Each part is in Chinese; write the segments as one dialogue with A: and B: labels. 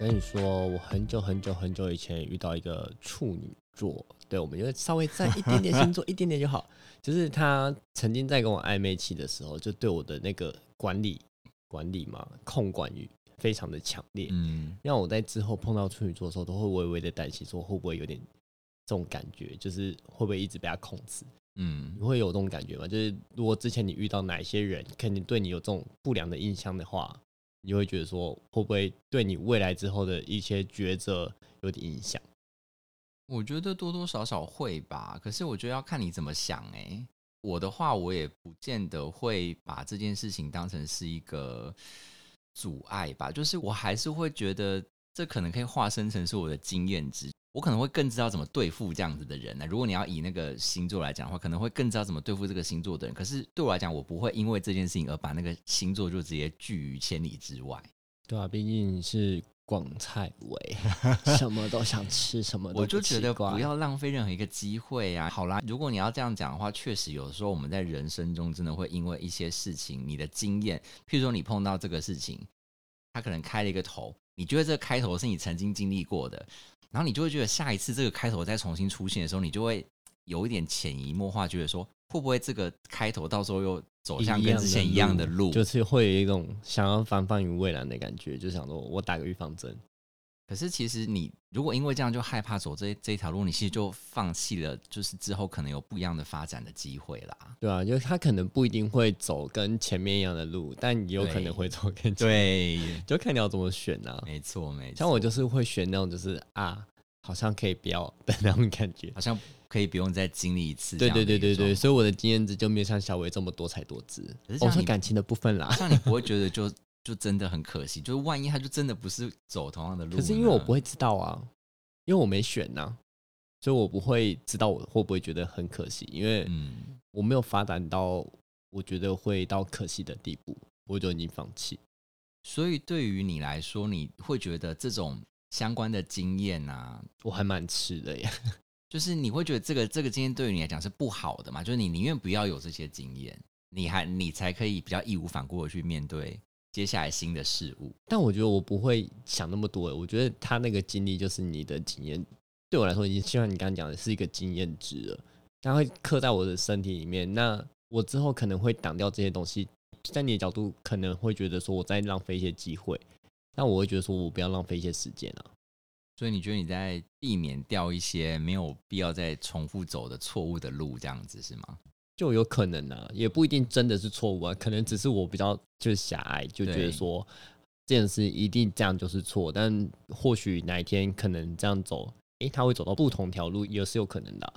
A: 我跟你说，我很久很久很久以前遇到一个处女座，对我们就稍微在一点点星座，一点点就好。就是他曾经在跟我暧昧期的时候，就对我的那个管理管理嘛，控管欲非常的强烈。
B: 嗯，
A: 让我在之后碰到处女座的时候，都会微微的担心，说会不会有点这种感觉，就是会不会一直被他控制？
B: 嗯
A: 你会有这种感觉吗？就是如果之前你遇到哪一些人，肯定对你有这种不良的印象的话，你会觉得说会不会对你未来之后的一些抉择有点影响？
B: 我觉得多多少少会吧，可是我觉得要看你怎么想诶、我的话，我也不见得会把这件事情当成是一个阻碍吧，就是我还是会觉得这可能可以化身成是我的经验值，我可能会更知道怎么对付这样子的人呢。如果你要以那个星座来讲的话，可能会更知道怎么对付这个星座的人。可是对我来讲，我不会因为这件事情而把那个星座就直接拒于千里之外。
A: 对啊，毕竟你是广菜味，什么都想吃，什么都
B: 我就觉得不要浪费任何一个机会啊！好啦，如果你要这样讲的话，确实有时候我们在人生中真的会因为一些事情，你的经验，譬如说你碰到这个事情，他可能开了一个头，你觉得这个开头是你曾经经历过的，然后你就会觉得下一次这个开头再重新出现的时候，你就会有一点潜移默化，觉得说会不会这个开头到时候又走向跟之前一样的路？
A: 就是会有一种想要防范于未然的感觉，就想说我打个预防针。
B: 可是其实你如果因为这样就害怕走这这一条路，你其实就放弃了，就是之后可能有不一样的发展的机会啦。
A: 对啊，就是他可能不一定会走跟前面一样的路，但也有可能会走跟前，
B: 对，
A: 就看你要怎么选啊。
B: 没错没错。
A: 像我就是会选那种就是啊，好像可以不要的那种感觉。
B: 好像可以不用再经历一次这
A: 对。对对对对，所以我的经验值就没有像小伟这么多才多姿。我说感情的部分啦，
B: 像你不会觉得就就真的很可惜？就是万一他就真的不是走同样的路，
A: 可是因为我不会知道啊，因为我没选呐、所以我不会知道我会不会觉得很可惜，因为
B: 嗯，
A: 我没有发展到我觉得会到可惜的地步，我就已经放弃。
B: 所以对于你来说，你会觉得这种相关的经验啊，
A: 我还蛮吃的耶，
B: 就是你会觉得这个这个经验对于你来讲是不好的嘛？就是你宁愿不要有这些经验，你还你才可以比较义无反顾的去面对接下来新的事物。
A: 但我觉得我不会想那么多。我觉得他那个经历就是你的经验，对我来说已经就像你刚刚讲的是一个经验值了，它会刻在我的身体里面。那我之后可能会挡掉这些东西，在你的角度可能会觉得说我在浪费一些机会，但我会觉得说我不要浪费一些时间啊。
B: 所以你觉得你在避免掉一些没有必要再重复走的错误的路，这样子是吗？
A: 就有可能啊，也不一定真的是错误啊，可能只是我比较就是狭隘，就觉得说这件事一定这样就是错，但或许哪一天可能这样走，诶，他会走到不同条路，也是有可能的啊、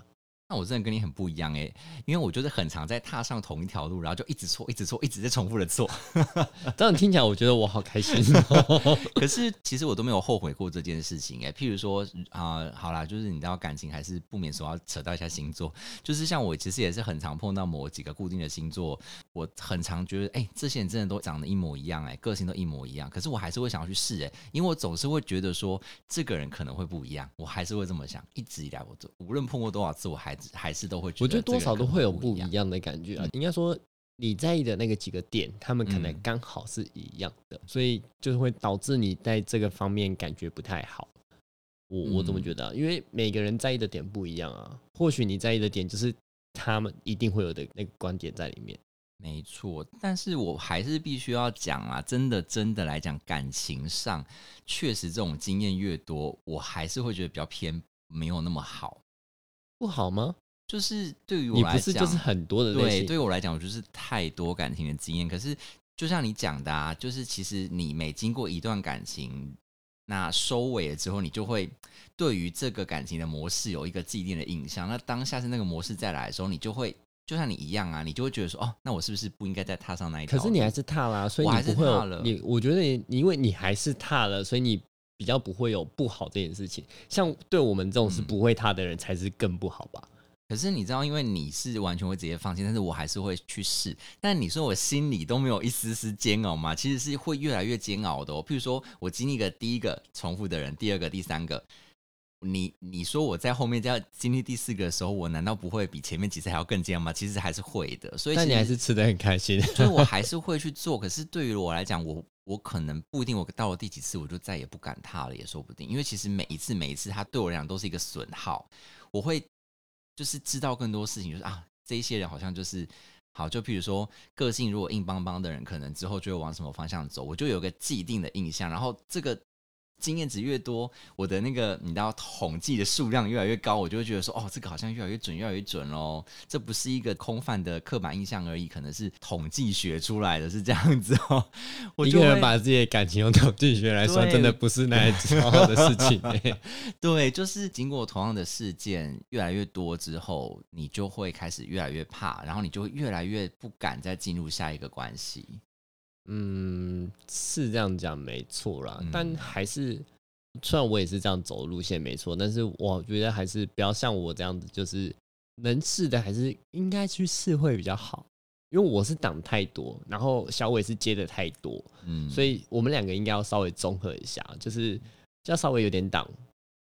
B: 那我真的跟你很不一样哎、因为我就是很常在踏上同一条路，然后就一直错，一直错，一直在重复的错。
A: 这样听起来，我觉得我好开心、
B: 可是其实我都没有后悔过这件事情哎、譬如说啊、好啦，就是你知道感情还是不免说要扯到一下星座，就是像我其实也是很常碰到某几个固定的星座，我很常觉得哎、这些人真的都长得一模一样哎、个性都一模一样，可是我还是会想要去试哎、因为我总是会觉得说这个人可能会不一样，我还是会这么想。一直以来我都无论碰过多少次，我还是还是都会觉得我
A: 觉得多少都会有不
B: 一样。
A: 的感觉啊
B: 嗯。
A: 应该说，你在意的那个几个点，他们可能
B: 嗯
A: 刚好是一样的，所以就是会导致你在这个方面感觉不太好。我我怎么
B: 嗯
A: 觉得、啊？因为每个人在意的点不一样啊。或许你在意的点就是他们一定会有的那个观点在里面。
B: 没错，但是我还是必须要讲啊，真的真的来讲，感情上确实这种经验越多，我还是会觉得比较偏没有那么好。
A: 不好吗？
B: 就是对于我
A: 你
B: 来讲，
A: 不是就是很多的类
B: 对，
A: 型，
B: 对我来讲，我就是太多感情的经验。可是就像你讲的啊，就是其实你每经过一段感情，那收尾了之后，你就会对于这个感情的模式有一个既定的印象。那当下是那个模式再来的时候，你就会就像你一样啊，你就会觉得说，哦，那我是不是不应该再踏上那一条路？
A: 可是你还是踏啦、所以
B: 我还是
A: 不会
B: 踏了
A: 你，我觉得你，你因为你还是踏了，所以你比较不会有不好这件事情。像对我们这种是
B: 嗯
A: 不会踏的人，才是更不好吧？
B: 可是你知道，因为你是完全会直接放弃，但是我还是会去试。但你说我心里都没有一丝丝煎熬吗？其实是会越来越煎熬的哦。譬如说我经历个第一个重复的人，第二个、第三个，你你说我在后面要经历第四个的时候，我难道不会比前面几次还要更煎熬吗？其实还是会的。所以
A: 但你还是吃的很开心。
B: 所以我还 是会去做。可是对于我来讲，我我可能不一定，我到了第几次我就再也不敢踏了，也说不定。因为其实每一次每一次，它对我来讲都是一个损耗。我会就是知道更多事情，就是啊，这一些人好像就是好，就譬如说个性如果硬邦邦的人，可能之后就会往什么方向走，我就有个既定的印象，然后这个。经验值越多，我的那个你知道统计的数量越来越高，我就会觉得说，哦，这个好像越来越准，越来越准喽。这不是一个空泛的刻板印象而已，可能是统计学出来的，是这样子哦。我
A: 一个人把自己的感情用统计学来算，
B: 对
A: 真的不是那样子好的事情、欸。
B: 对，就是经过同样的事件越来越多之后，你就会开始越来越怕，然后你就会越来越不敢再进入下一个关系。
A: 嗯，是这样讲没错啦，
B: 嗯
A: 但还是虽然我也是这样走路线没错，但是我觉得还是不要像我这样子，就是能试的还是应该去试会比较好。因为我是挡太多，然后小伟是接的太多，
B: 嗯，
A: 所以我们两个应该要稍微综合一下，就是要稍微有点挡，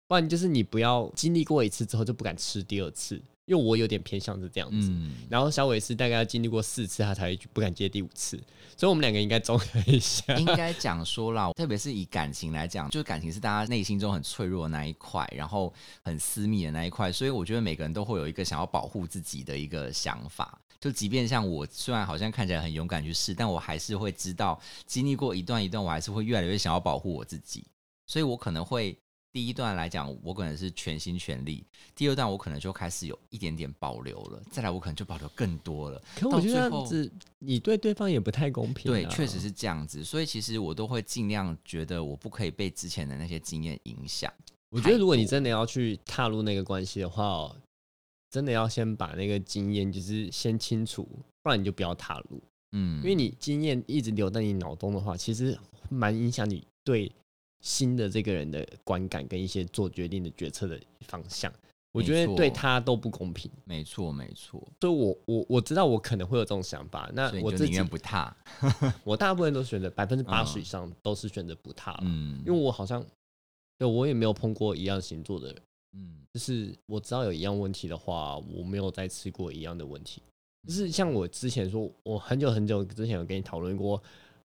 A: 不然就是你不要经历过一次之后就不敢吃第二次，因为我有点偏向是这样子。
B: 嗯，
A: 然后小伟是大概要经历过四次，他才会不敢接第五次，所以我们两个应该综合一下。
B: 应该讲说啦，特别是以感情来讲，就是感情是大家内心中很脆弱的那一块，然后很私密的那一块，所以我觉得每个人都会有一个想要保护自己的一个想法。就即便像我，虽然好像看起来很勇敢去试，但我还是会知道，经历过一段一段，我还是会越来越想要保护我自己，所以我可能会。第一段来讲，我可能是全心全力；第二段我可能就开始有一点点保留了，再来我可能就保留更多了。
A: 可我觉得这样子，你对对方也不太公平、啊。
B: 对，确实是这样子，所以其实我都会尽量觉得我不可以被之前的那些经验影响。
A: 我觉得如果你真的要去踏入那个关系的话、哦，真的要先把那个经验就是先清楚，不然你就不要踏入。
B: 嗯，
A: 因为你经验一直留在你脑中的话，其实蛮影响你对新的这个人的观感跟一些做决定的决策的方向。我觉得对他都不公平，
B: 没错没错，
A: 所以我我我知道我可能会有这种想法，那我自己
B: 不踏。
A: 我大部分都选择 百分之八十
B: 嗯。
A: 以上都是选择不踏，
B: 嗯，
A: 因为我好像对我也没有碰过一样星座的人，
B: 嗯。
A: 就是我知道有一样问题的话，我没有再吃过一样的问题。就是像我之前说，我很久很久之前有跟你讨论过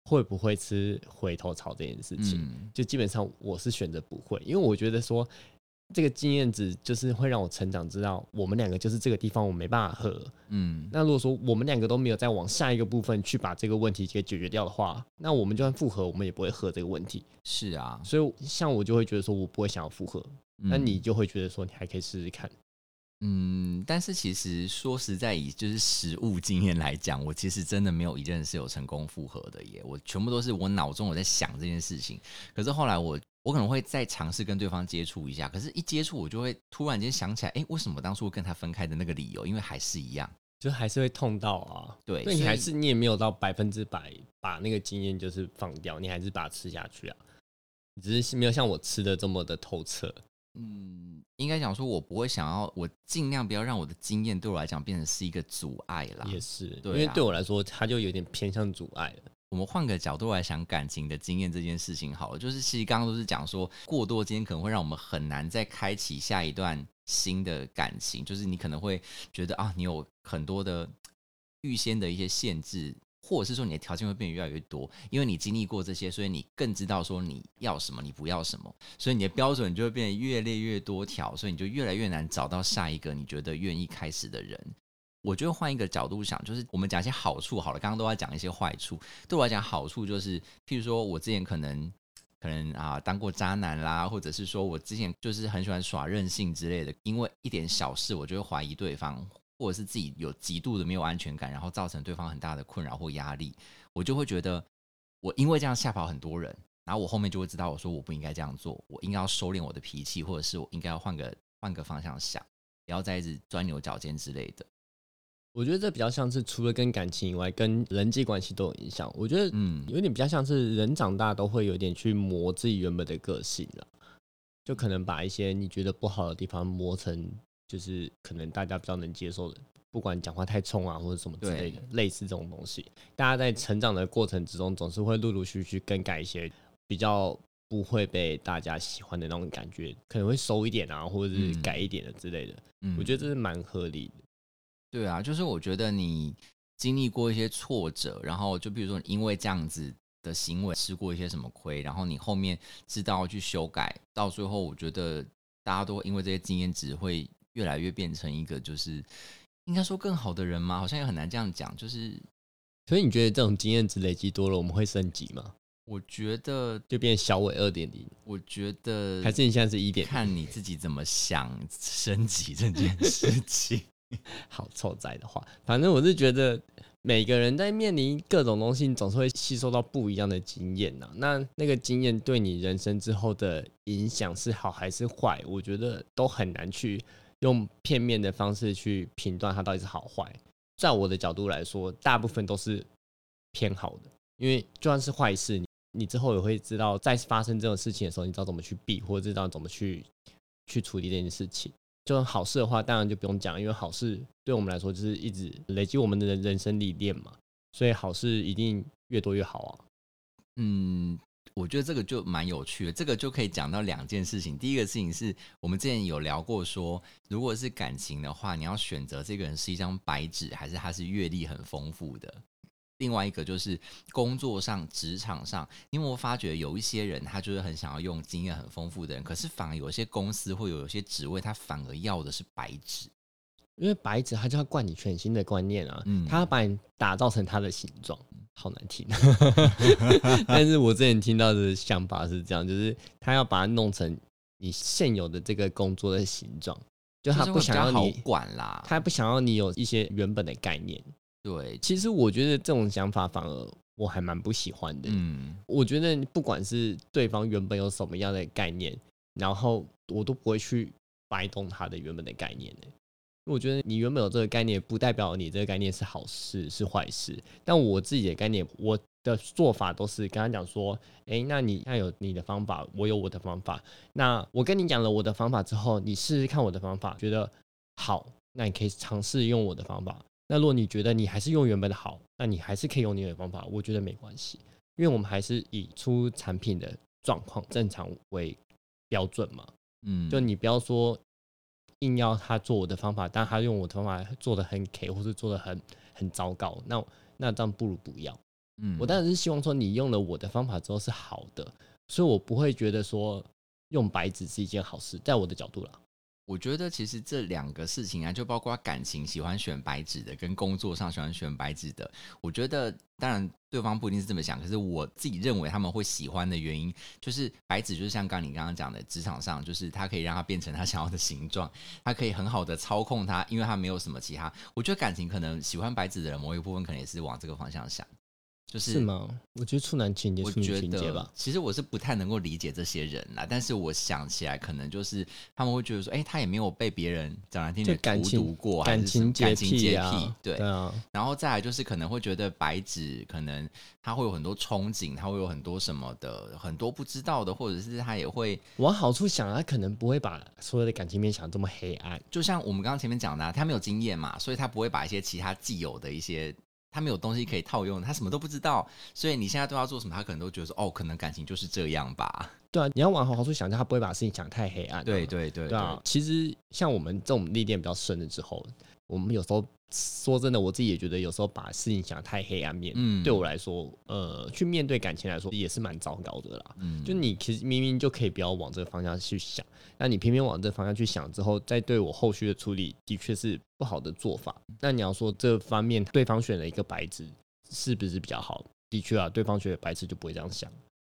A: 会不会吃回头草这件事情，
B: 嗯
A: 就基本上我是选择不会，因为我觉得说这个经验值就是会让我成长，知道我们两个就是这个地方我没办法合。
B: 嗯
A: 那如果说我们两个都没有再往下一个部分去把这个问题给解决掉的话，那我们就算复合，我们也不会合这个问题。
B: 是啊，
A: 所以像我就会觉得说我不会想要复合，那
B: 嗯
A: 你就会觉得说你还可以试试看。
B: 嗯，但是其实说实在，以就是实物经验来讲，我其实真的没有一件是有成功复合的耶。我全部都是我脑中我在想这件事情，可是后来我我可能会再尝试跟对方接触一下，可是一接触我就会突然间想起来，哎、为什么当初跟他分开的那个理由？因为还是一样，
A: 就还是会痛到啊。
B: 对，
A: 那你还是你也没有到百分之百把那个经验就是放掉，你还是把它吃下去啊。你只是没有像我吃的这么的透彻。
B: 嗯，应该讲说，我不会想要，我尽量不要让我的经验对我来讲变成是一个阻碍啦。
A: 也是，
B: 对啊
A: 因为对我来说，它就有点偏向阻碍了。
B: 我们换个角度来想感情的经验这件事情好了，就是其实刚刚都是讲说过多经验可能会让我们很难再开启下一段新的感情，就是你可能会觉得啊，你有很多的预先的一些限制。或者是说你的条件会变得越来越多，因为你经历过这些，所以你更知道说你要什么，你不要什么，所以你的标准就会变得越列越多条，所以你就越来越难找到下一个你觉得愿意开始的人。我觉得换一个角度想，就是我们讲一些好处好了，刚刚都在讲一些坏处。对我来讲，好处就是，譬如说我之前可能可能啊当过渣男啦，或者是说我之前就是很喜欢耍任性之类的，因为一点小事我就会怀疑对方，或者是自己有极度的没有安全感，然后造成对方很大的困扰或压力，我就会觉得我因为这样吓跑很多人，然后我后面就会知道我说我不应该这样做，我应该要收敛我的脾气，或者是我应该要换个换个方向想，不要再一直钻牛角尖之类的。
A: 我觉得这比较像是除了跟感情以外，跟人际关系都有影响。我觉得
B: 嗯，
A: 有点比较像是人长大都会有点去磨自己原本的个性了，就可能把一些你觉得不好的地方磨成，就是可能大家比较能接受的，不管讲话太冲啊或者什么之类的，类似这种东西。大家在成长的过程之中，总是会陆陆续续更改一些比较不会被大家喜欢的那种感觉，可能会收一点啊，或者是
B: 嗯
A: 改一点的之类的。
B: 嗯
A: 我觉得这是蛮合理的。
B: 对啊，就是我觉得你经历过一些挫折，然后就比如说你因为这样子的行为吃过一些什么亏，然后你后面知道去修改，到最后我觉得大家都因为这些经验值会越来越变成一个就是应该说更好的人吗？好像也很难这样讲。就是
A: 所以你觉得这种经验值累积多了，我们会升级吗？
B: 我觉得，
A: 就变小伟二点零，
B: 我觉得
A: 还是你现在是一点？
B: 看你自己怎么想升级这件 事情。
A: 好臭仔的话，反正我是觉得每个人在面临各种东西，你总是会吸收到不一样的经验呐。那那个经验对你人生之后的影响是好还是坏，我觉得都很难去用片面的方式去评断它到底是好坏。在我的角度来说，大部分都是偏好的，因为就算是坏事，你之后也会知道，在发生这种事情的时候，你知道怎么去避，或者知道怎么去去处理这件事情。就算好事的话，当然就不用讲，因为好事对我们来说就是一直累积我们的人人生历练嘛，所以好事一定越多越好啊。
B: 嗯，我觉得这个就蛮有趣的，这个就可以讲到两件事情。第一个事情是我们之前有聊过说，如果是感情的话，你要选择这个人是一张白纸，还是他是阅历很丰富的。另外一个就是工作上、职场上，因为我发觉有一些人，他就是很想要用经验很丰富的人，可是反而有一些公司或有一些职位，他反而要的是白纸。
A: 因为白纸他就要灌你全新的观念啊，
B: 嗯
A: 它要把你打造成他的形状，好难听。但是我之前听到的想法是这样，就是他要把它弄成你现有的这个工作的形状，就他不想要你，
B: 管啦。
A: 他不想要你有一些原本的概念。
B: 对，
A: 其实我觉得这种想法反而我还蛮不喜欢的。
B: 嗯，
A: 我觉得不管是对方原本有什么样的概念，然后我都不会去掰动他的原本的概念的。我觉得你原本有这个概念，不代表你这个概念是好事是坏事。但我自己的概念，我的做法都是跟他讲说：，诶，那你那有你的方法，我有我的方法。那我跟你讲了我的方法之后，你试试看我的方法，觉得好，那你可以尝试用我的方法。那如果你觉得你还是用原本的好，那你还是可以用你的方法，我觉得没关系。因为我们还是以出产品的状况正常为标准嘛。
B: 嗯，
A: 就你不要说硬要他做我的方法，但他用我的方法做的很 K，或是做的很很糟糕，那那这样不如不要。
B: 嗯，
A: 我当然是希望说你用了我的方法之后是好的，所以我不会觉得说用白纸是一件好事，在我的角度啦。
B: 我觉得其实这两个事情啊，就包括感情喜欢选白纸的，跟工作上喜欢选白纸的，我觉得当然对方不一定是这么想，可是我自己认为他们会喜欢的原因，就是白纸就是像刚你刚刚讲的，职场上就是它可以让它变成他想要的形状，它可以很好的操控它，因为它没有什么其他。我觉得感情可能喜欢白纸的人，某一部分可能也是往这个方向想，就是
A: 是吗？我觉得处男情节、
B: 我觉得
A: 吧。
B: 其实我是不太能够理解这些人啦，但是我想起来，可能就是他们会觉得说，哎、他也没有被别人讲难听
A: 就
B: 点荼毒过，还
A: 感情洁
B: 感情洁
A: 啊，
B: 癖，对。
A: 啊，
B: 然后再来就是可能会觉得白纸可能他会有很多憧憬，他会有很多什么的，很多不知道的，或者是他也会，
A: 往好处想，他可能不会把所有的感情面想这么黑暗。
B: 就像我们刚刚前面讲的、啊，他没有经验嘛，所以他不会把一些其他既有的一些。他没有东西可以套用，他什么都不知道，所以你现在对他做什么，他可能都觉得说，哦，可能感情就是这样吧。
A: 对啊，你要往好处想，他不会把事情想太黑暗、
B: 对对对
A: 对。啊，其实像我们这种历练比较深了之后，我们有时候说真的，我自己也觉得有时候把事情想太黑暗面，
B: 嗯
A: 对我来说，呃，去面对感情来说也是蛮糟糕的啦。
B: 嗯
A: 就你其实明明就可以不要往这个方向去想，那你偏偏往这个方向去想之后，再对我后续的处理，的确是不好的做法。那你要说这方面对方选了一个白纸，是不是比较好？的确啊，对方选的白纸就不会这样想。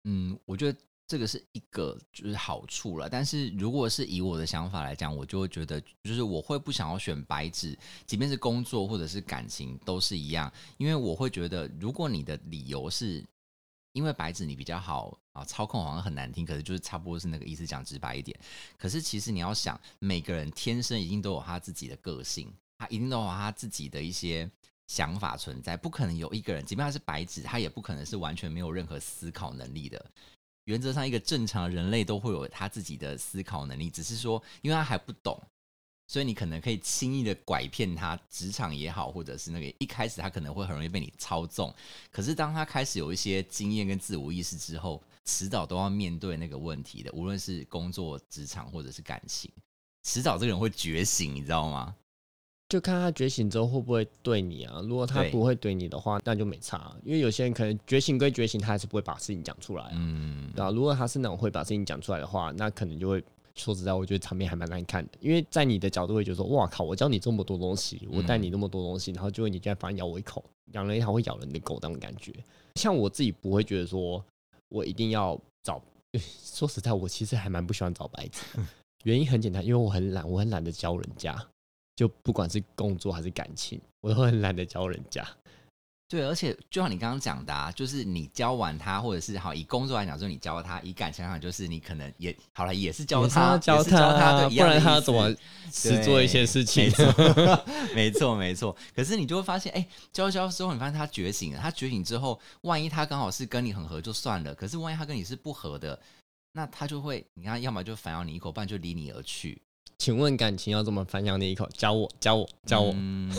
B: 嗯，我觉得这个是一个就是好处了。但是如果是以我的想法来讲，我就会觉得，就是我会不想要选白纸，即便是工作或者是感情都是一样，因为我会觉得，如果你的理由是因为白纸你比较好啊，操控好像很难听，可是就是差不多是那个意思，讲直白一点。可是其实你要想，每个人天生一定都有他自己的个性。他一定都有他自己的一些想法存在，不可能有一个人，即便他是白纸，他也不可能是完全没有任何思考能力的。原则上，一个正常人类都会有他自己的思考能力，只是说，因为他还不懂，所以你可能可以轻易的拐骗他，职场也好，或者是那个一开始他可能会很容易被你操纵。可是当他开始有一些经验跟自我意识之后，迟早都要面对那个问题的，无论是工作、职场或者是感情，迟早这个人会觉醒，你知道吗？
A: 就看他觉醒之后会不会对你啊？如果他不会对你的话，那就没差。因为有些人可能觉醒归觉醒，他还是不会把事情讲出来啊。
B: 嗯，
A: 对啊，如果他是那种会把事情讲出来的话，那可能就会说实在，我觉得场面还蛮难看的。因为在你的角度会觉得说，哇靠，我教你这么多东西，我带你那么多东西，然后结果你居然反而咬我一口，养了一条会咬人的狗那种感觉。像我自己不会觉得说我一定要找，说实在，我其实还蛮不喜欢找白纸的。原因很简单，因为我很懒，我很懒得教人家。就不管是工作还是感情，我都很懒得教人家。
B: 对，而且就像你刚刚讲的，啊，就是你教完他，或者是好以工作来讲，就是你教他；以感情来讲，就是你可能也好了，也是教他，
A: 教
B: 也是教他，的，
A: 不然他怎么只做一些事情
B: 没？错，没错，没错。可是你就会发现，哎、教教之后，你发现他觉醒了。他觉醒之后，万一他刚好是跟你很合，就算了；可是万一他跟你是不合的，那他就会，你看，要么就反咬你一口，不然就离你而去。
A: 请问感情要怎么反咬你一口？教我，教我，教我。
B: 嗯、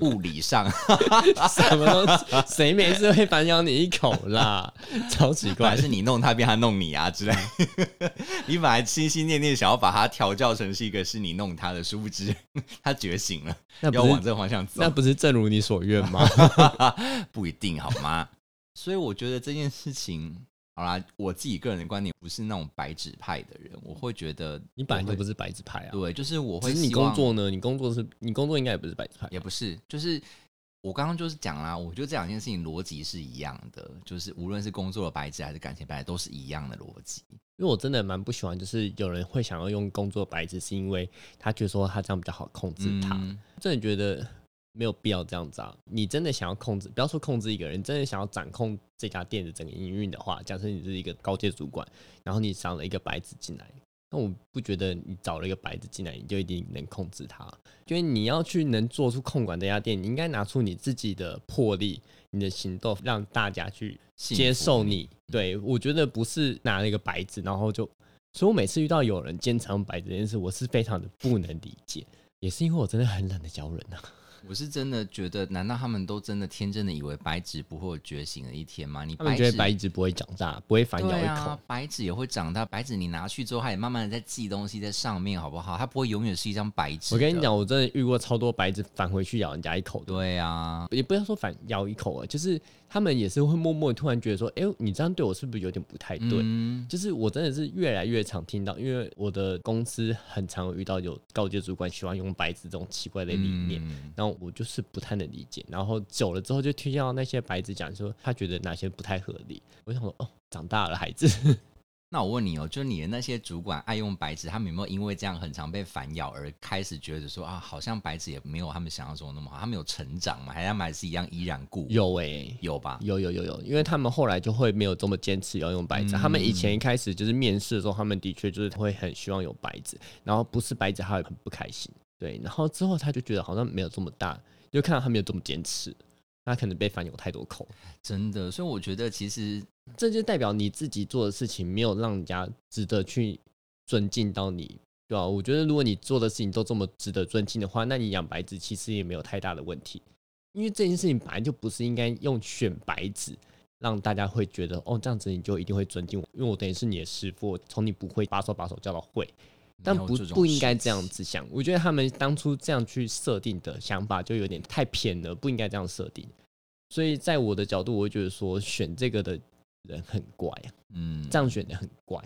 B: 物理上，
A: 什么东西？谁没事会反咬你一口啦？超奇怪
B: 本来。是你弄他，变他弄你啊之类。你本来心心念念想要把他调教成是一个是你弄他的，殊不知 他觉醒了，
A: 那
B: 要往这个方向走
A: 那。不是正如你所愿吗？
B: 不一定好吗？所以我觉得这件事情，好啦，我自己个人的观点不是那种白纸派的人，我会觉得
A: 你本来就不是白纸派啊。
B: 对，就是我会
A: 只是你工作呢？你工作是你工作应该也不是白纸派。
B: 也不是，就是我刚刚就是讲啦，我觉得这两件事情逻辑是一样的，就是无论是工作的白纸还是感情白纸，都是一样的逻辑。
A: 因为我真的蛮不喜欢，就是有人会想要用工作白纸，是因为他觉得说他这样比较好控制他。
B: 嗯
A: 真的觉得没有必要这样子啊！你真的想要控制，不要说控制一个人，你真的想要掌控这家店的整个营运的话，假设你是一个高阶主管，然后你上了一个白纸进来，那我不觉得你找了一个白纸进来，你就一定能控制他。因为你要去能做出控管这家店，你应该拿出你自己的魄力、你的行动，让大家去接受你。对我觉得不是拿了一个白纸，然后就，所以我每次遇到有人坚持用白纸这件事，我是非常的不能理解。也是因为我真的很懒得教人啊。
B: 我是真的觉得，难道他们都真的天真的以为白纸不会有觉醒的一天吗？你
A: 他们觉得
B: 纸
A: 白纸不会长大，不会反咬一口。
B: 啊，白纸也会长大。白纸你拿去之后，它也慢慢的在记东西在上面，好不好？它不会永远是一张白纸。
A: 我跟你，讲，我真的遇过超多白纸返回去咬人家一口的，
B: 对啊，
A: 也不要说反咬一口啊，就是他们也是会默默突然觉得说，哎、你这样对我是不是有点不太对？
B: 嗯。
A: 就是我真的是越来越常听到，因为我的公司很常有遇到有高阶主管喜欢用白纸这种奇怪的理念，
B: 嗯。
A: 然后我就是不太能理解，然后久了之后就听到那些白纸讲说他觉得哪些不太合理，我想说哦，长大了孩子，
B: 那我问你哦，就你的那些主管爱用白纸，他们有没有因为这样很常被反咬而开始觉得说啊，好像白纸也没有他们想象中那么好，他们有成长吗？还是他们还是一样依然故我？
A: 有哎、
B: 有吧？
A: 有有有有，因为他们后来就会没有这么坚持要用白纸。他们以前一开始就是面试的时候，他们的确就是会很希望有白纸，然后不是白纸，他会很不开心。对，然后之后他就觉得好像没有这么大，就看到他没有这么坚持，他可能被反咬太多口，
B: 真的，所以我觉得其实
A: 这就代表你自己做的事情没有让人家值得去尊敬到你。对吧、我觉得如果你做的事情都这么值得尊敬的话，那你养白纸其实也没有太大的问题，因为这件事情本来就不是应该用选白纸让大家会觉得哦，这样子你就一定会尊敬我，因为我等于是你的师傅，从你不会把手把手教到会，但不不应该这样子想。我觉得他们当初这样去设定的想法就有点太偏了，不应该这样设定。所以在我的角度，我会觉得说选这个的人很怪啊，
B: 嗯，
A: 这样选的很怪。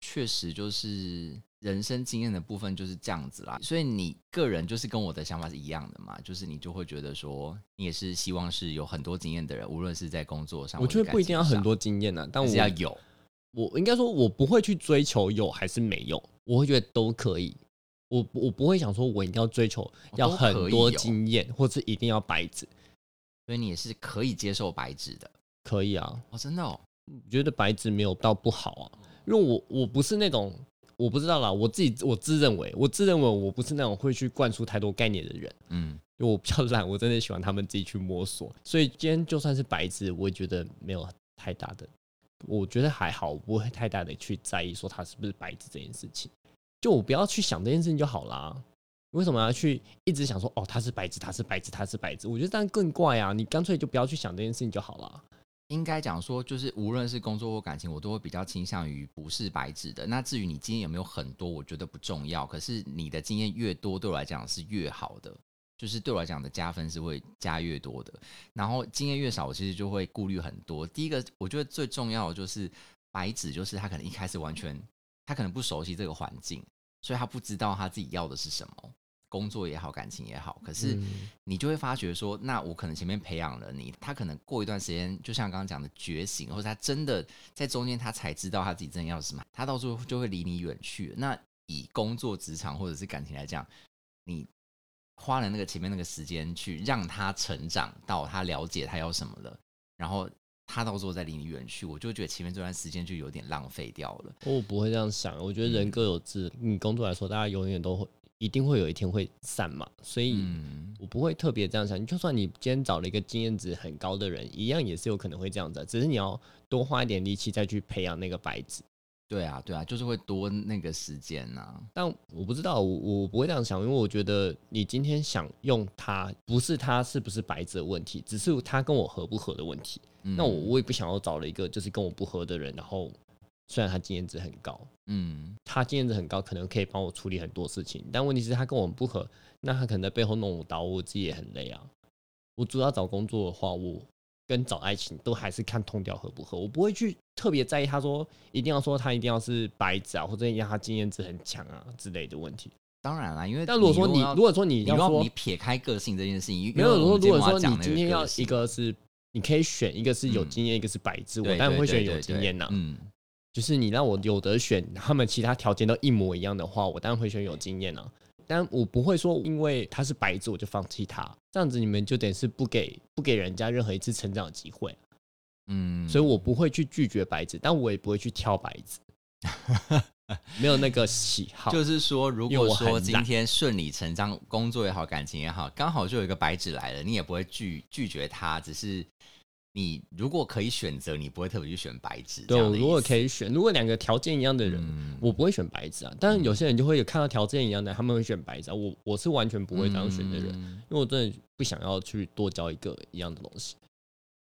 B: 确实就是人生经验的部分就是这样子啦。所以你个人就是跟我的想法是一样的嘛，就是你就会觉得说，你也是希望是有很多经验的人，无论是在工作上，
A: 我觉得不一定要很多经验呢，但我
B: 要有。
A: 我应该说，我不会去追求有还是没有，我会觉得都可以。我我不会想说，我一定要追求要很多经验，或是一定要白纸，
B: 所以你也是可以接受白纸的
A: 可以啊。
B: 哦，真的哦，
A: 我觉得白纸没有到不好啊，因为我我不是那种我不知道啦，我自己我自认为，我自认为我不是那种会去灌输太多概念的人，
B: 嗯，
A: 因为我比较懒，我真的喜欢他们自己去摸索。所以今天就算是白纸，我也觉得没有太大的，我觉得还好，我不会太大的去在意说他是不是白纸这件事情。就我不要去想这件事情就好啦。为什么要去一直想说哦他是白纸，他是白纸，他是白纸？我觉得这样更怪啊！你干脆就不要去想这件事情就好了。
B: 应该讲说，就是无论是工作或感情，我都会比较倾向于不是白纸的。那至于你经验有没有很多，我觉得不重要。可是你的经验越多，对我来讲是越好的，就是对我来讲的加分是会加越多的。然后经验越少，我其实就会顾虑很多。第一个，我觉得最重要的就是白纸，就是他可能一开始完全他可能不熟悉这个环境，所以他不知道他自己要的是什么。工作也好，感情也好，可是你就会发觉说，那我可能前面培养了你，他可能过一段时间，就像刚刚讲的觉醒，或者他真的在中间，他才知道他自己真的要什么，他到时候就会离你远去。那以工作、职场或者是感情来讲，你花了那个前面那个时间去让他成长到他了解他要什么了，然后他到时候再离你远去，我就觉得前面这段时间就有点浪费掉了。
A: 我不会这样想，我觉得人各有志，你工作来说，大家永远都会。一定会有一天会散嘛，所以我不会特别这样想。就算你今天找了一个经验值很高的人，一样也是有可能会这样子，只是你要多花一点力气再去培养那个白纸。
B: 对啊，对啊，就是会多那个时间呐。
A: 但我不知道，我我不会这样想，因为我觉得你今天想用它，不是它是不是白纸的问题，只是它跟我合不合的问题。那我我也不想要找了一个就是跟我不合的人，然后。虽然他经验值很高，嗯，他经验值很高，可能可以帮我处理很多事情，但问题是，他跟我们不合，那他可能在背后弄我刀，我自己也很累啊。我主要找工作的话，我跟找爱情都还是看通调合不合，我不会去特别在意他说一定要说他一定要是白纸啊，或者要他经验值很强啊之类的问题。
B: 当然啦，因为
A: 但如果说你如果说你要说
B: 你撇开个性这件事情，
A: 没有
B: 说
A: 如果说你今天要一个是你可以选一个是有经验，一个是白纸，我当然会选有经验呐，嗯。就是你让我有得选，他们其他条件都一模一样的话，我当然会选有经验啊。但我不会说因为他是白纸我就放弃他，这样子你们就等于是不给不给人家任何一次成长的机会。嗯，所以我不会去拒绝白纸，但我也不会去挑白纸，没有那个喜好。
B: 就是说，如果说今天顺理成章，工作也好，感情也好，刚好就有一个白纸来了，你也不会拒拒绝他，只是。你如果可以选择，你不会特别去选白纸。
A: 对，如果可以选，如果两个条件一样的人，我不会选白纸啊。但是有些人就会有看到条件一样的，他们会选白纸。我我是完全不会这样选的人，因为我真的不想要去多交一个一样的东西。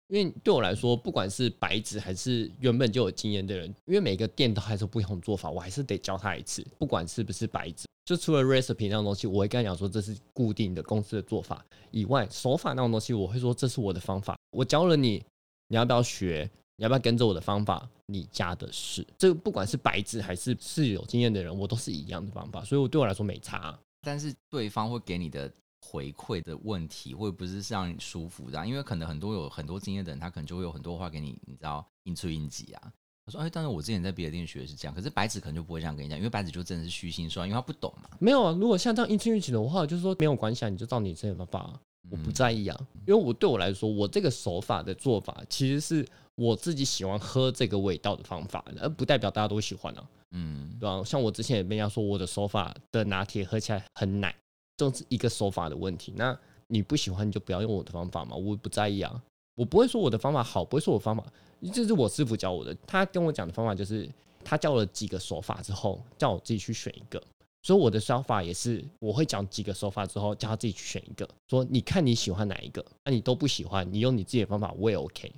A: 因为对我来说，不管是白纸还是原本就有经验的人，因为每个店都还是不同做法，我还是得教他一次，不管是不是白纸。就除了 recipe 那种东西，我会跟他讲说这是固定的公司的做法以外，手法那种东西，我会说这是我的方法。我教了你，你要不要学？你要不要跟着我的方法？你家的事。这不管是白纸还是是有经验的人，我都是一样的方法，所以我对我来说没差。
B: 但是对方会给你的回馈的问题，会不是让你舒服的，因为可能很多有很多经验的人，他可能就会有很多话给你，你知道应出应急啊。我说，哎，但是我之前在别的店学的是这样，可是白纸可能就不会这样跟你讲，因为白纸就真的是虚心说，因为他不懂嘛。
A: 没有啊，如果像这样应出应急的话，就是说没有关系啊，你就照你这方法。我不在意啊，因为我对我来说，我这个手法的做法其实是我自己喜欢喝这个味道的方法，而不代表大家都喜欢啊。嗯，对吧？像我之前也跟人家说，我的手法的拿铁喝起来很奶，就是一个手法的问题。那你不喜欢，你就不要用我的方法嘛，我不在意啊。我不会说我的方法好，不会说我方法，这是我师傅教我的。他跟我讲的方法就是，他教了几个手法之后，叫我自己去选一个。所以我的手法也是，我会讲几个手法之后，叫他自己去选一个。说你看你喜欢哪一个，那你都不喜欢，你用你自己的方法，我也 OK，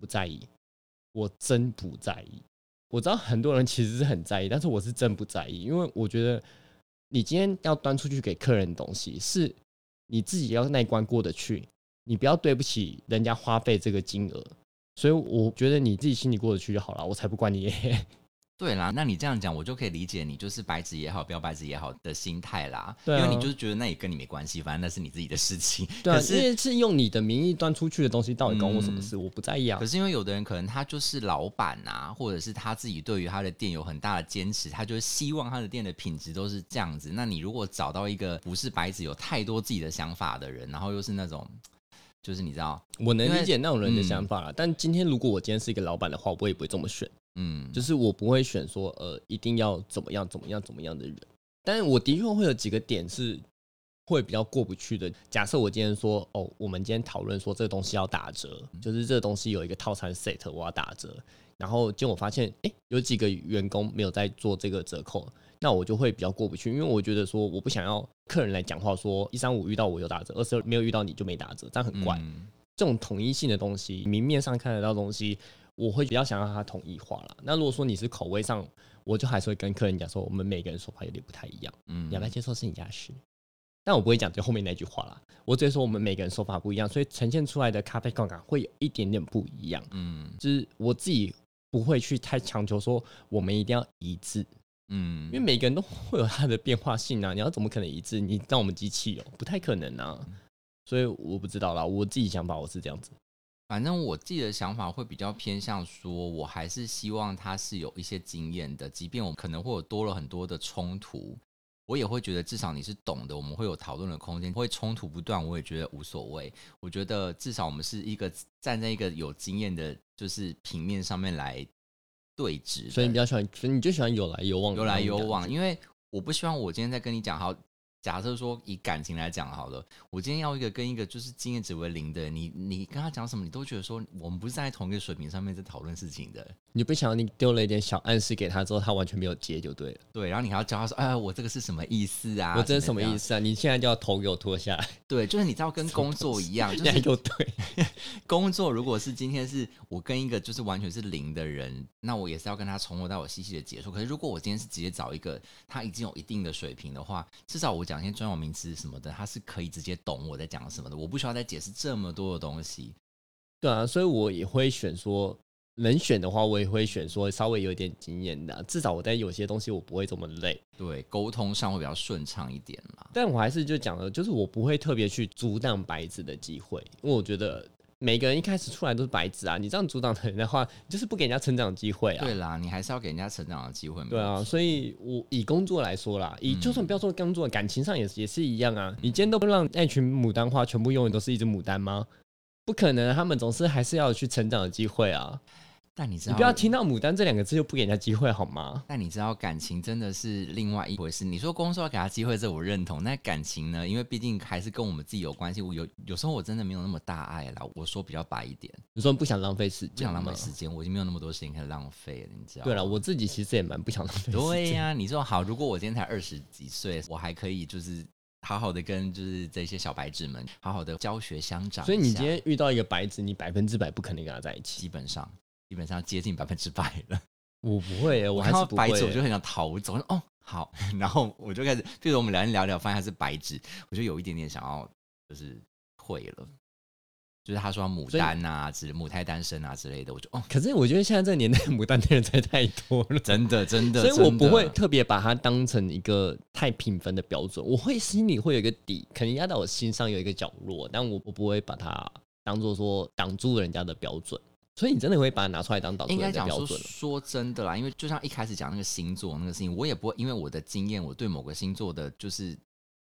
A: 不在意，我真不在意。我知道很多人其实是很在意，但是我是真不在意，因为我觉得你今天要端出去给客人的东西，是你自己要那一关过得去，你不要对不起人家花费这个金额。所以我觉得你自己心里过得去就好了，我才不管你。
B: 对啦，那你这样讲，我就可以理解你就是白纸也好，标白纸也好的心态啦。
A: 对，
B: 因为你就是觉得那也跟你没关系，反正那是你自己的事情。
A: 对，因为是用你的名义端出去的东西，到底关我什么事？我不在意啊。
B: 可是因为有的人可能他就是老板啊，或者是他自己对于他的店有很大的坚持，他就是希望他的店的品质都是这样子。那你如果找到一个不是白纸，有太多自己的想法的人，然后又是那种。就是你知道，
A: 我能理解那种人的想法了。但今天如果我今天是一个老板的话，我也不会这么选。
B: 嗯，
A: 就是我不会选说呃一定要怎么样怎么样怎么样的人，但是我的确会有几个点是会比较过不去的。假设我今天说哦，我们今天讨论说这个东西要打折，就是这个东西有一个套餐 set 我要打折，然后结果我发现哎有几个员工没有在做这个折扣，那我就会比较过不去，因为我觉得说我不想要客人来讲话说一三五遇到我有打折，二十二没有遇到你就没打折，这样很怪。
B: 嗯
A: 这种统一性的东西，明面上看得到东西，我会比较想让它统一化啦。那如果说你是口味上，我就还是会跟客人讲说，我们每个人说法有点不太一样，
B: 嗯
A: 你要不要接受是你家事？但我不会讲最后面那句话啦，我只会说我们每个人说法不一样，所以呈现出来的咖啡口感会有一点点不一样。
B: 嗯
A: 就是我自己不会去太强求说我们一定要一致，
B: 嗯，
A: 因为每个人都会有他的变化性啊，你要怎么可能一致？你当我们机器哦、不太可能啊。所以我不知道啦，我自己想法我是这样子。
B: 反正我自己的想法会比较偏向说，我还是希望他是有一些经验的，即便我们可能会有多了很多的冲突，我也会觉得至少你是懂的，我们会有讨论的空间，会冲突不断，我也觉得无所谓。我觉得至少我们是一个站在一个有经验的，就是平面上面来对峙，
A: 所以你比较喜欢，所以你就喜欢有来有往，
B: 有来有往，。因为我不希望我今天在跟你讲好。假设说以感情来讲好了，我今天要一个跟一个就是经验值为零的，你你跟他讲什么，你都觉得说我们不是在同一个水平上面在讨论事情的，
A: 你不想你丢了一点小暗示给他之后，他完全没有接就对了。
B: 对，然后你还要教他说，哎，我这个是什么意思啊？
A: 我这是什么？意思啊？你现在就要头给我脱下来，
B: 对，就是你知道跟工作一样，就是
A: 那又对。
B: 工作如果是今天是我跟一个就是完全是零的人，那我也是要跟他从头到尾细细的解说。可是如果我今天是直接找一个他已经有一定的水平的话，至少我讲一些专有名词什么的，他是可以直接懂我在讲什么的，我不需要再解释这么多的东西。
A: 对啊，所以我也会选说，能选的话，我也会选说稍微有点经验的啊、至少我在有些东西我不会这么累。
B: 对，沟通上会比较顺畅一点啦。
A: 但我还是就讲了，就是我不会特别去阻挡白纸的机会，因为我觉得每个人一开始出来都是白纸啊，你这样阻挡的人的话，你就是不给人家成长机会啊。
B: 对啦，你还是要给人家成长的机会。没
A: 对啊，所以我以工作来说啦，以
B: 嗯
A: 就算不要说工作，感情上也是也是一样啊。你今天都不让那群牡丹花全部永远都是一只牡丹吗？不可能，他们总是还是要去成长的机会啊。
B: 但你知道，
A: 你不要听到牡丹这两个字就不给人家机会好吗？
B: 但你知道，感情真的是另外一回事。你说工作要给他机会，这我认同。那感情呢？因为毕竟还是跟我们自己有关系。我有有时候我真的没有那么大爱啦。我说比较白一点，
A: 你说不想浪费时间，
B: 不想浪费时。间，我已经没有那么多时间可以浪费了，你知道？
A: 对了，我自己其实也蛮不想浪费时间。
B: 对呀、你说好，如果我今天才二十几岁，我还可以就是好好的跟就是这些小白纸们好好的教学相长。
A: 所以你今天遇到一个白纸，你百分之百不可能跟他在一起。
B: 基本上基本上接近百分之百了。
A: 我不会耶，我还
B: 看
A: 是不会
B: 到白纸，我就。很想逃走。哦，好，然后我就开始，比如我们聊天聊聊，发现他是白纸，我就有一点点想要就是退了。就是他说牡丹啊，之母胎单身啊之类的，我就哦，
A: 可是我觉得现在这个年代牡丹的人才太多了。
B: 真的真的，
A: 所以我不会特别把它当成一个太评分的标准，我会心里会有一个底，可能压到我心上有一个角落，但我我不会把它当做说挡住人家的标准。所以你真的会把它拿出来当挡住
B: 应该
A: 人家
B: 讲说
A: 标准了？
B: 说真的啦，因为就像一开始讲那个星座那个事情，我也不会因为我的经验，我对某个星座的就是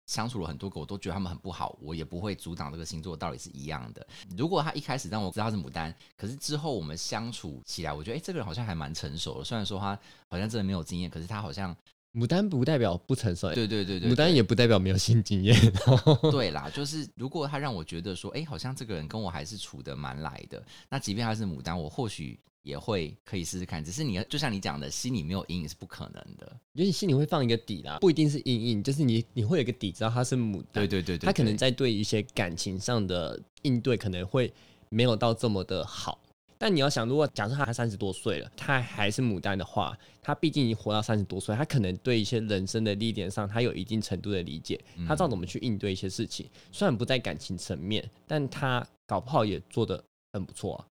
B: 相处了很多个，我都觉得他们很不好，我也不会阻挡这个星座到底是一样的。如果他一开始让我知道他是牡丹，可是之后我们相处起来，我觉得哎、诶这个人好像还蛮成熟的，虽然说他好像真的没有经验，可是他好像
A: 牡丹不代表不成熟，
B: 对对对对
A: 牡丹也不代表没有新经验。
B: 对啦，就是如果他让我觉得说，哎、好像这个人跟我还是处的蛮来的，那即便他是牡丹，我或许也会可以试试看。只是你就像你讲的，心里没有阴影是不可能的。
A: 因为你心里会放一个底啦，不一定是阴影，就是你你会有一个底，知道他是牡丹，
B: 对对对对
A: 他可能在对一些感情上的应对可能会没有到这么的好。但你要想，如果假设他三十多岁了，他还是牡丹的话，他毕竟已经活到三十多岁，他可能对一些人生的历练上，他有一定程度的理解，他知道怎么去应对一些事情。虽然不在感情层面，但他搞不好也做得很不错啊。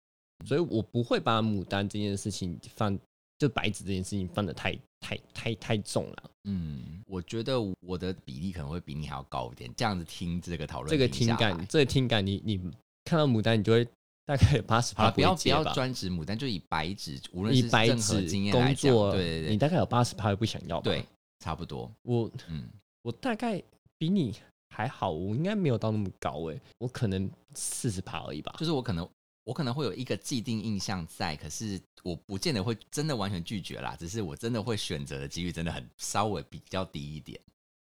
A: 所以我不会把牡丹这件事情放，就白纸这件事情放的太太太太重了。
B: 嗯，我觉得我的比例可能会比你还要高一点。这样子听这个讨论，
A: 这个听感，这个听感你，你看到牡丹，你就会大概八十趴，
B: 不要不要。专指牡丹，就以白纸，无论是任何
A: 纸
B: 经验来讲，
A: 工作，
B: 对对对
A: 你大概有八十趴会不想要吧？
B: 对，差不多。
A: 我
B: 嗯，
A: 我大概比你还好，我应该没有到那么高诶、我可能四十趴而已吧。
B: 就是我可能我可能会有一个既定印象在，可是我不见得会真的完全拒绝啦，只是我真的会选择的几率真的很稍微比较低一点，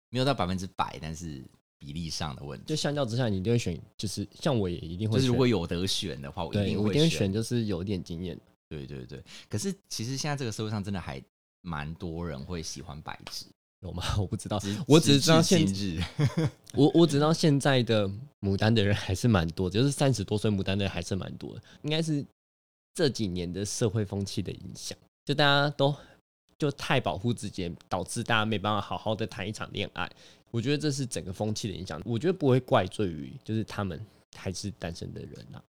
B: 没有到百分之百，但是比例上的问题。
A: 就相较之下，你一定会选，就是像我也一定会选，
B: 就是如果有得选的话，我一定会
A: 我一定会选，就是有点经验。
B: 对对对，可是其实现在这个社会上真的还蛮多人会喜欢白纸，
A: 有吗？我不知道，我只知道现
B: 日，
A: 我我只知道现在的牡丹的人还是蛮多，就是三十多岁牡丹的人还是蛮多的，应该是这几年的社会风气的影响，就大家都就太保护自己，导致大家没办法好好的谈一场恋爱。我觉得这是整个风气的影响，我觉得不会怪罪于就是他们还是单身的人啊。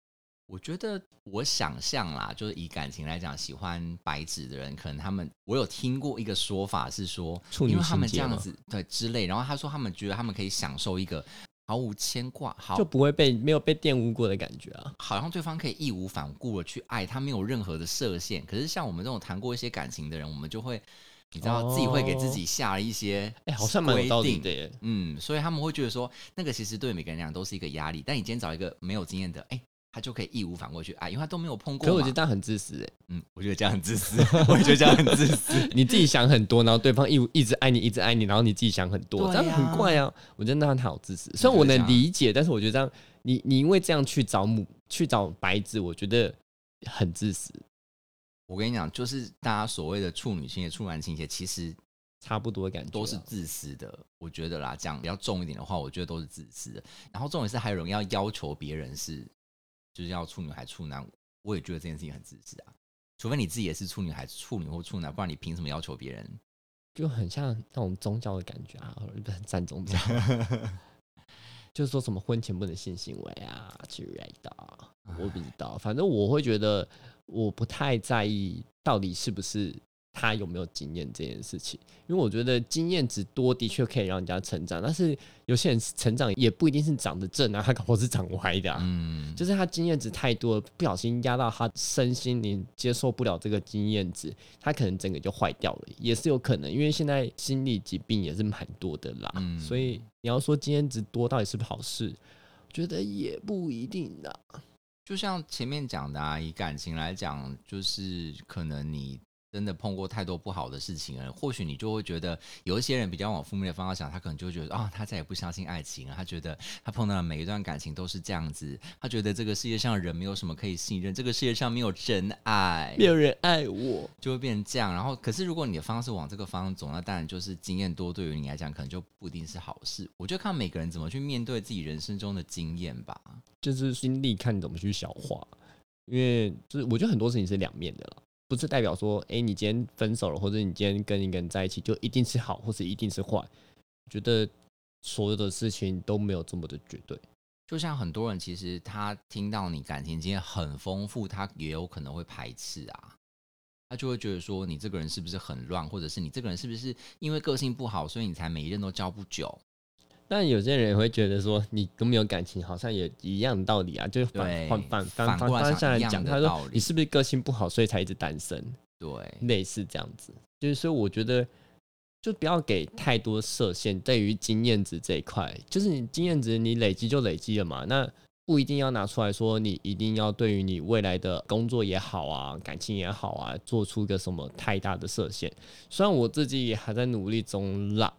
B: 我觉得我想象啦，就是以感情来讲，喜欢白纸的人，可能他们我有听过一个说法是说，
A: 处女
B: 因为他们这样子对之类，然后他说他们觉得他们可以享受一个毫无牵挂，好
A: 就不会被没有被玷污过的感觉啊。
B: 好像对方可以义无反顾的去爱他，没有任何的设限。可是像我们这种谈过一些感情的人，我们就会你知道自己会给自己下了一些
A: 哎、好像蛮有道理的耶。
B: 嗯，所以他们会觉得说，那个其实对每个人来讲都是一个压力。但你今天找一个没有经验的，哎、他就可以义无反顾去爱，因为他都没有碰过嘛。
A: 可是我觉得这样很自私哎，
B: 嗯，我觉得这样很自私，我也觉得这样很自私。
A: 你自己想很多，然后对方一一直爱你，一直爱你，然后你自己想很多，
B: 对
A: 这样很
B: 啊
A: 怪啊！我觉得那样太好自私。虽然我能理解，但是我觉得这样，你你因为这样去找母去找白纸，我觉得很自私，
B: 我跟你讲，就是大家所谓的处女情节、处男情节，其实
A: 差不多的感觉啊、
B: 都是自私的。我觉得啦，讲比较重一点的话，我觉得都是自私的。然后重点是还有人要要求别人是，就是要处女还处男，我也觉得这件事情很自私啊。除非你自己也是处女还是处女或处男，不然你凭什么要求别人？
A: 就很像那种宗教的感觉啊，不是占宗教，就是说什么婚前不能性行为啊之类的，我不知道，反正我会觉得我不太在意到底是不是他有没有经验这件事情，因为我觉得经验值多的确可以让人家成长，但是有些人成长也不一定是长得正啊，他搞不好是长歪的啊。
B: 嗯，
A: 就是他经验值太多了，不小心压到他身心灵接受不了这个经验值，他可能整个就坏掉了，也是有可能。因为现在心理疾病也是蛮多的啦，
B: 嗯
A: 所以你要说经验值多到底是不是好事，觉得也不一定啦。
B: 就像前面讲的啊，以感情来讲，就是可能你真的碰过太多不好的事情了，或许你就会觉得有一些人比较往负面的方向想，他可能就会觉得啊、他再也不相信爱情了，他觉得他碰到的每一段感情都是这样子，他觉得这个世界上人没有什么可以信任，这个世界上没有真爱，
A: 没有人爱我，
B: 就会变成这样。然后，可是如果你的方式往这个方向走，那当然就是经验多，对于你来讲可能就不一定是好事。我就看每个人怎么去面对自己人生中的经验吧。
A: 就是心力看你怎么去消化。因为就是我觉得很多事情是两面的啦，不是代表说，哎、你今天分手了，或者你今天跟一个人在一起，就一定是好，或者一定是坏。我觉得所有的事情都没有这么的绝对。
B: 就像很多人其实他听到你感情经验很丰富，他也有可能会排斥啊，他就会觉得说你这个人是不是很乱，或者是你这个人是不是因为个性不好，所以你才每一任都交不久。
A: 但有些人也会觉得说，你都没有感情好像也一样的道理啊，就是反
B: 对
A: 反反反
B: 反
A: 向来讲，他说你是不是个性不好，所以才一直单身，
B: 对，
A: 类似这样子。就是所以我觉得，就不要给太多设限，对于经验值这一块，就是你经验值你累积就累积了嘛，那不一定要拿出来说，你一定要对于你未来的工作也好啊，感情也好啊，做出一个什么太大的设限。虽然我自己也还在努力中啦，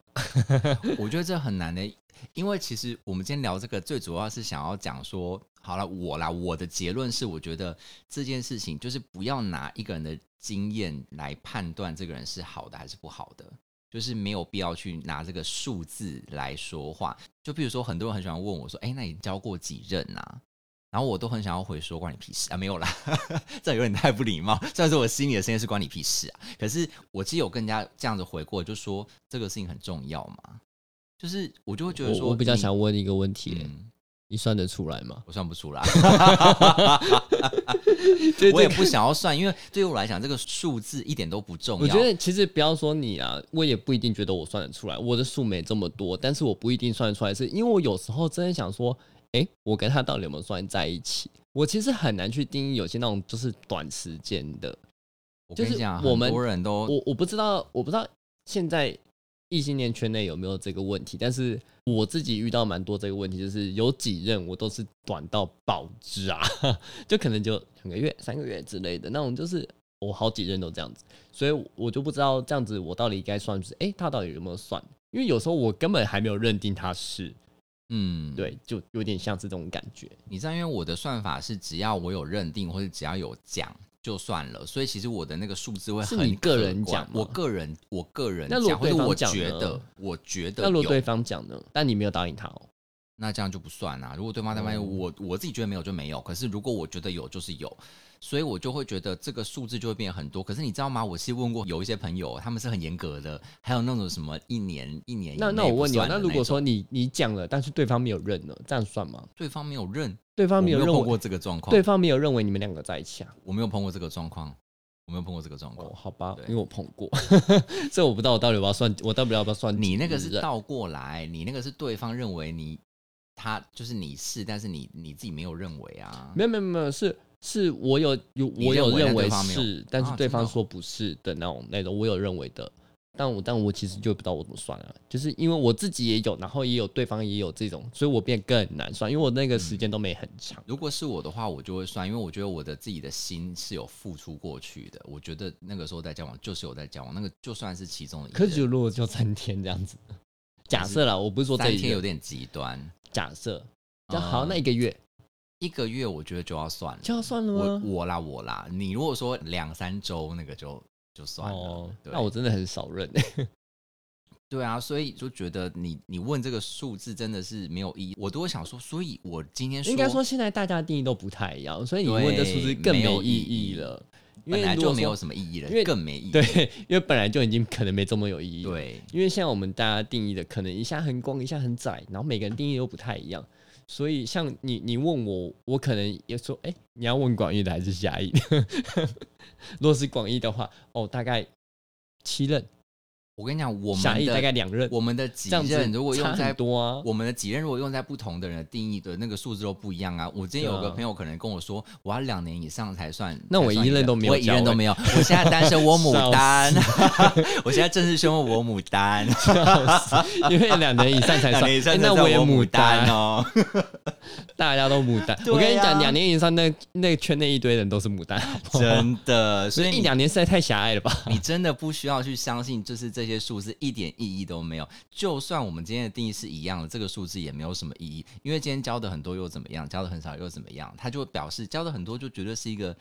B: 我觉得这很难的，因为其实我们今天聊这个，最主要是想要讲说，好了，我啦，我的结论是，我觉得这件事情就是不要拿一个人的经验来判断这个人是好的还是不好的，就是没有必要去拿这个数字来说话。就比如说，很多人很喜欢问我说：“哎，那你交过几任啊？”然后我都很想要回说关你屁事啊，没有啦，这有点太不礼貌。虽然说我心里的声音是关你屁事啊，可是我其实有跟人家这样子回过，就说这个事情很重要嘛。就是我就会觉得说，
A: 我我比较想问一个问题、
B: 嗯，
A: 你算得出来吗？
B: 我算不出来，
A: 这
B: 我也不想要算，因为对于我来讲，这个数字一点都不重要。
A: 我觉得其实不要说你啊，我也不一定觉得我算得出来，我的数没这么多，但是我不一定算得出来，是因为我有时候真的想说，诶，我跟他到底有没有算在一起？我其实很难去定义有些那种就是短时间的，就是
B: 我跟你讲，
A: 我们
B: 很多人都
A: 我我不知道，我不知道现在异性恋圈内有没有这个问题，但是我自己遇到蛮多这个问题，就是有几任我都是短到爆炸，就可能就两个月、三个月之类的那种，就是我好几任都这样子，所以我就不知道这样子我到底该算是，哎、他到底有没有算？因为有时候我根本还没有认定他是，
B: 嗯，。
A: 对，就有点像是这种感觉。
B: 你知道，因为我的算法是只要我有认定或者只要有讲就算了，所以其实我的那个数字会很
A: 是你个人讲
B: 我个人我个人
A: 那如果
B: 讲，或者
A: 对方
B: 我
A: 讲呢
B: 觉得我觉得有
A: 那如果对方讲呢？但你没有答应他哦。
B: 那这样就不算啊。如果对方在外面，
A: 哦
B: 我我自己觉得没有就没有，可是如果我觉得有就是有，所以我就会觉得这个数字就会变很多。可是你知道吗？我其实问过有一些朋友，他们是很严格的，还有那种什么一年一年以
A: 那那
B: 内
A: 我问你啊，
B: 算的
A: 那如果说你你讲了，但是对方没有认呢，这样算吗？
B: 对方没有认，
A: 对方没有认
B: 过这个状况，
A: 对方没有认为你们两个在一起啊？
B: 我没有碰过这个状况，我没有碰过这个状况
A: 哦，。好吧，因为我碰过，所以我不知道我到底要不要算，我到底要不要算
B: 你那个是倒过来，你那个是对方认为你他就是你是，但是你你自己没有认为啊。
A: 没有没有没有，是是我有有我有认为是，但是对方说不是的那种那种，我有认为的。但我但我其实就不知道我怎么算啊，就是因为我自己也有，然后也有对方也有这种，所以我变更难算，因为我那个
B: 嗯
A: 时间都没很长。
B: 如果是我的话，我就会算，因为我觉得我的自己的心是有付出过去的。我觉得那个时候在交往就是有在交往，那个就算是其中的一
A: 可是如果就三天这样子，假设啦，我不是说这
B: 三
A: 一，
B: 天有点极端。
A: 假设，就好，
B: 呃
A: 那一个月
B: 一个月我觉得就要算了。
A: 就要算了吗？
B: 我我啦我啦，你如果说两三周那个就就算了。
A: 那我真的很少认。
B: 对啊，所以就觉得你你问这个数字真的是没有意义，我都会想说，所以我今天
A: 应该说现在大家定义都不太一样，所以你问这数字更
B: 没有
A: 意
B: 意义
A: 了。因
B: 本来就没有什么意义了，
A: 因为
B: 更没意义。
A: 对，因为本来就已经可能没这么有意义。，
B: 对，
A: 因为现在我们大家定义的，可能一下很广，一下很窄，然后每个人定义又不太一样。所以像你，你问我，我可能也说，哎、你要问广义的还是狭义的？如果是广义的话，哦，大概七任，
B: 我跟你讲，我们的
A: 两任，
B: 我们的几任如果用在
A: 多啊。
B: 我们的几任如果用在不同的人的定义的那个数字都不一样啊。我今天有个朋友可能跟我说，我要两年以上才算，
A: 那我一任都没有
B: 我一任都没有。我现在单身，我 牡丹 我现在正式宣布我牡丹，
A: 因为两年以上才算，那我也牡
B: 牡丹
A: 丹，
B: 哦。
A: 大家都牡丹。
B: 对
A: 我跟你讲，
B: 啊
A: 两年以上那那圈内一堆人都是牡丹，
B: 真的，所以
A: 一两年实在太狭隘了吧？
B: 你真的不需要去相信，就是这这些数字一点意义都没有。就算我们今天的定义是一样的，这个数字也没有什么意义，因为今天教的很多又怎么样，教的很少又怎么样？他就表示教的很多就绝对是一个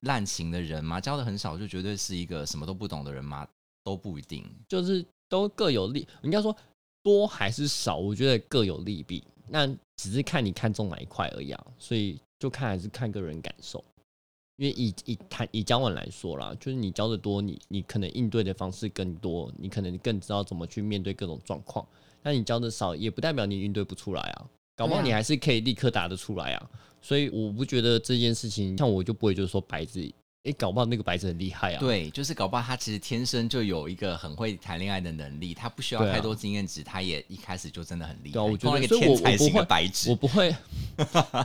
B: 滥情的人吗？教的很少就绝对是一个什么都不懂的人吗？都不一定。
A: 就是都各有利，应该说多还是少，我觉得各有利弊。那只是看你看中哪一块而已啊，所以就看还是看个人感受。因为以以谈以交往来说啦，就是你交的多，你你可能应对的方式更多，你可能更知道怎么去面对各种状况。那你交的少，也不代表你应对不出来啊，搞不好你还是可以立刻答得出来啊。所以我不觉得这件事情，像我就不会就是说白纸，诶、搞不好那个白纸很厉害啊。
B: 对，就是搞不好他其实天生就有一个很会谈恋爱的能力，他不需要太多经验值，他也一开始就真的很厉害。
A: 对啊我觉得
B: 碰到一个
A: 所以我
B: 天才型的
A: 我不会
B: 白纸
A: 我，不会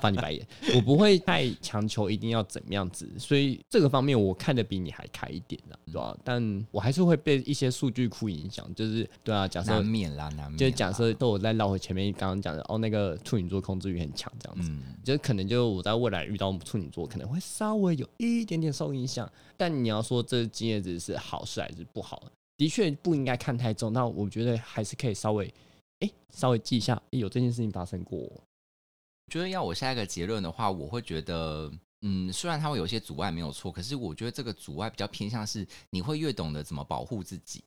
A: 翻你白眼，我不会太强求一定要怎么样子，所以这个方面我看的比你还开一点的，对吧、但我还是会被一些数据库影响，就是对啊，假设
B: 难免啦，难免啦。
A: 就是假设都我再绕回前面刚刚讲的，哦，那个处女座控制欲很强这样子，
B: 嗯，
A: 就可能就我在未来遇到处女座，可能会稍微有一点点受影响。但你要说这经验值是好事还是不好，的确不应该看太重。那我觉得还是可以稍微，哎、稍微记一下，诶有这件事情发生过。
B: 我觉得要我下一个结论的话，我会觉得，嗯，虽然它会有一些阻碍没有错，可是我觉得这个阻碍比较偏向是你会越懂得怎么保护自己，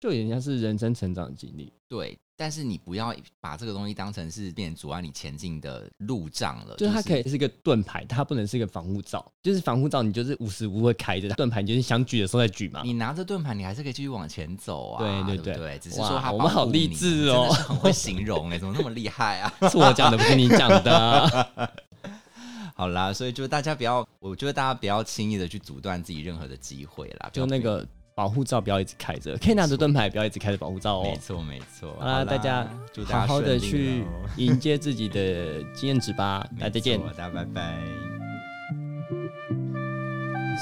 A: 就人家是人生成长的经历。
B: 对，但是你不要把这个东西当成是变阻碍你前进的路障了，
A: 就是它可以是一个盾牌，它不能是一个防护罩。就是防护罩，你就是无时无刻开着，盾牌你就是想举的时候再举嘛。
B: 你拿着盾牌，你还是可以继续往前走啊，
A: 对对对
B: 对不对，只是说它
A: 我们好励志哦
B: 很会形容哎、怎么那么厉害啊？
A: 是我讲的，不是你讲的。
B: 好啦，所以就大家不要，我觉得大家不要轻易的去阻断自己任何的机会啦，
A: 就那个保护罩不要一直开着，可以拿着盾牌，不要一直开着保护罩哦。
B: 没错没错。
A: 好啦，大家
B: 祝大家
A: 好好的去迎接自己的经验值吧。大家再见
B: 大家拜拜。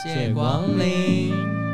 A: 谢光临。